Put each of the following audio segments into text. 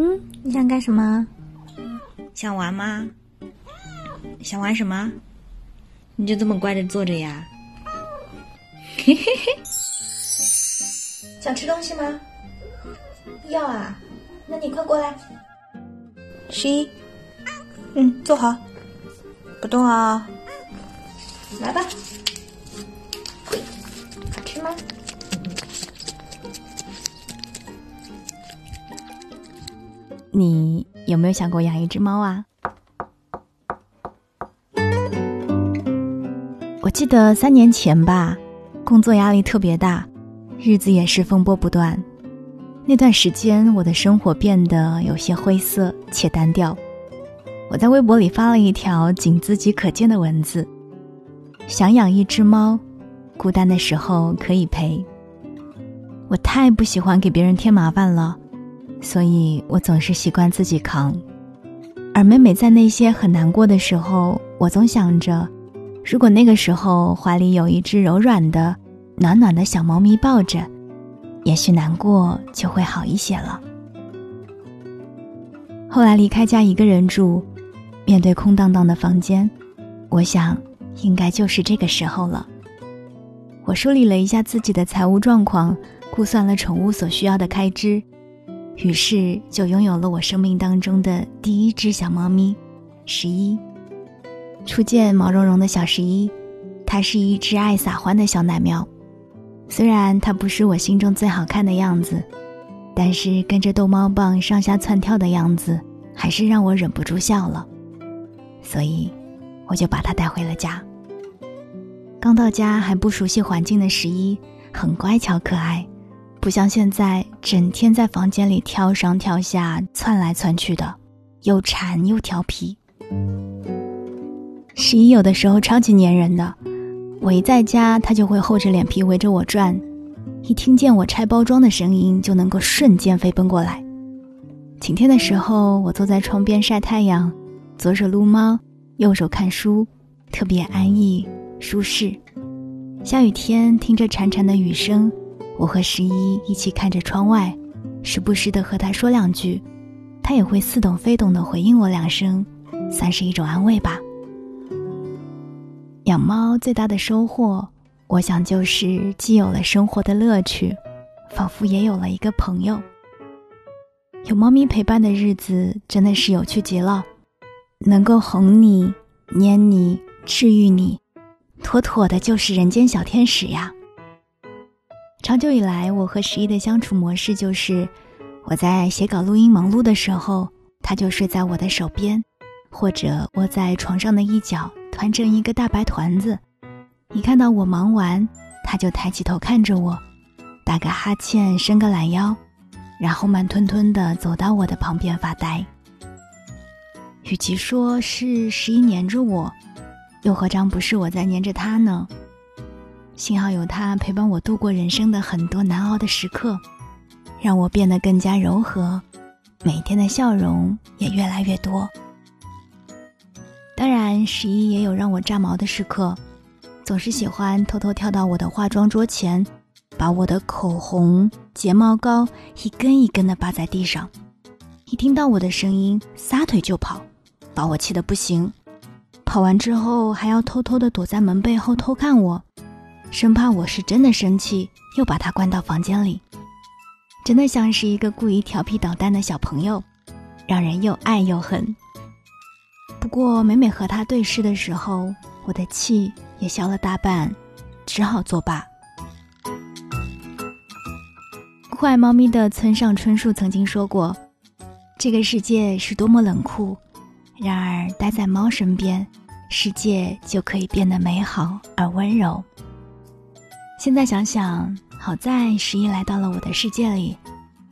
嗯，你想干什么？想玩吗？想玩什么？你就这么乖的坐着呀？嘿嘿嘿。想吃东西吗？要啊，那你快过来。十一，嗯，坐好，不动啊。来吧。好吃吗？你有没有想过养一只猫啊？我记得三年前吧，工作压力特别大，日子也是风波不断。那段时间，我的生活变得有些灰色且单调。我在微博里发了一条仅自己可见的文字：想养一只猫，孤单的时候可以陪。我太不喜欢给别人添麻烦了。所以我总是习惯自己扛，而每每在那些很难过的时候，我总想着，如果那个时候怀里有一只柔软的、暖暖的小猫咪抱着，也许难过就会好一些了。后来离开家一个人住，面对空荡荡的房间，我想，应该就是这个时候了。我梳理了一下自己的财务状况，估算了宠物所需要的开支。于是就拥有了我生命当中的第一只小猫咪，十一。初见毛茸茸的小十一，它是一只爱撒欢的小奶喵。虽然它不是我心中最好看的样子，但是跟着逗猫棒上下窜跳的样子，还是让我忍不住笑了。所以，我就把它带回了家。刚到家还不熟悉环境的十一，很乖巧可爱。不像现在整天在房间里跳上跳下、窜来窜去的，又馋又调皮。十一有的时候超级粘人的，我一在家，他就会厚着脸皮围着我转，一听见我拆包装的声音，就能够瞬间飞奔过来。晴天的时候，我坐在窗边晒太阳，左手撸猫，右手看书，特别安逸舒适。下雨天，听着潺潺的雨声。我和十一一起看着窗外，时不时的和他说两句，他也会似懂非懂的回应我两声，算是一种安慰吧。养猫最大的收获，我想就是既有了生活的乐趣，仿佛也有了一个朋友。有猫咪陪伴的日子真的是有趣极了，能够哄你、粘你、治愈你，妥妥的就是人间小天使呀。长久以来，我和十一的相处模式就是：我在写稿、录音忙碌的时候，他就睡在我的手边，或者窝在床上的一角，团成一个大白团子。一看到我忙完，他就抬起头看着我，打个哈欠，伸个懒腰，然后慢吞吞地走到我的旁边发呆。与其说是十一黏着我，又何尝不是我在黏着他呢？幸好有他陪伴我度过人生的很多难熬的时刻，让我变得更加柔和，每天的笑容也越来越多。当然，十一也有让我炸毛的时刻，总是喜欢偷偷跳到我的化妆桌前，把我的口红、睫毛膏一根一根的扒在地上，一听到我的声音，撒腿就跑，把我气得不行。跑完之后，还要偷偷的躲在门背后偷看我。生怕我是真的生气，又把他关到房间里，真的像是一个故意调皮捣蛋的小朋友，让人又爱又恨。不过每每和他对视的时候，我的气也消了大半，只好作罢。酷爱猫咪的村上春树曾经说过：“这个世界是多么冷酷，然而待在猫身边，世界就可以变得美好而温柔。”现在想想，好在十一来到了我的世界里，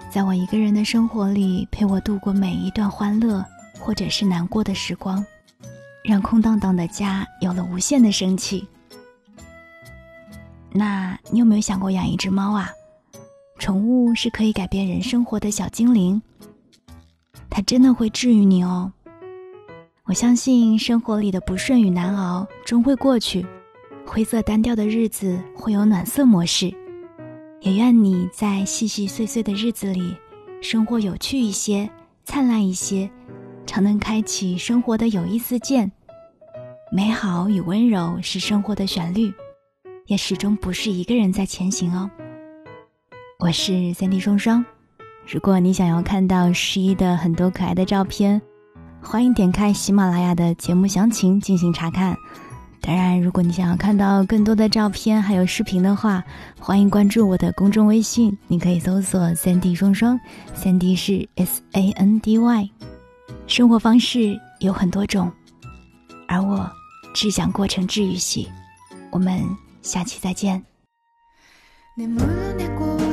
在我一个人的生活里陪我度过每一段欢乐或者是难过的时光，让空荡荡的家有了无限的生气。那你有没有想过养一只猫啊？宠物是可以改变人生活的小精灵，它真的会治愈你哦。我相信生活里的不顺与难熬终会过去。灰色单调的日子会有暖色模式，也愿你在细细碎碎的日子里，生活有趣一些，灿烂一些，常能开启生活的有一丝剑。美好与温柔是生活的旋律，也始终不是一个人在前行哦。我是三 D 双双，如果你想要看到十一的很多可爱的照片，欢迎点开喜马拉雅的节目详情进行查看。当然，如果你想要看到更多的照片还有视频的话，欢迎关注我的公众微信，你可以搜索“三 D 双双”，三 D 是 S A N D Y。生活方式有很多种，而我只想过成治愈系。我们下期再见。眠る猫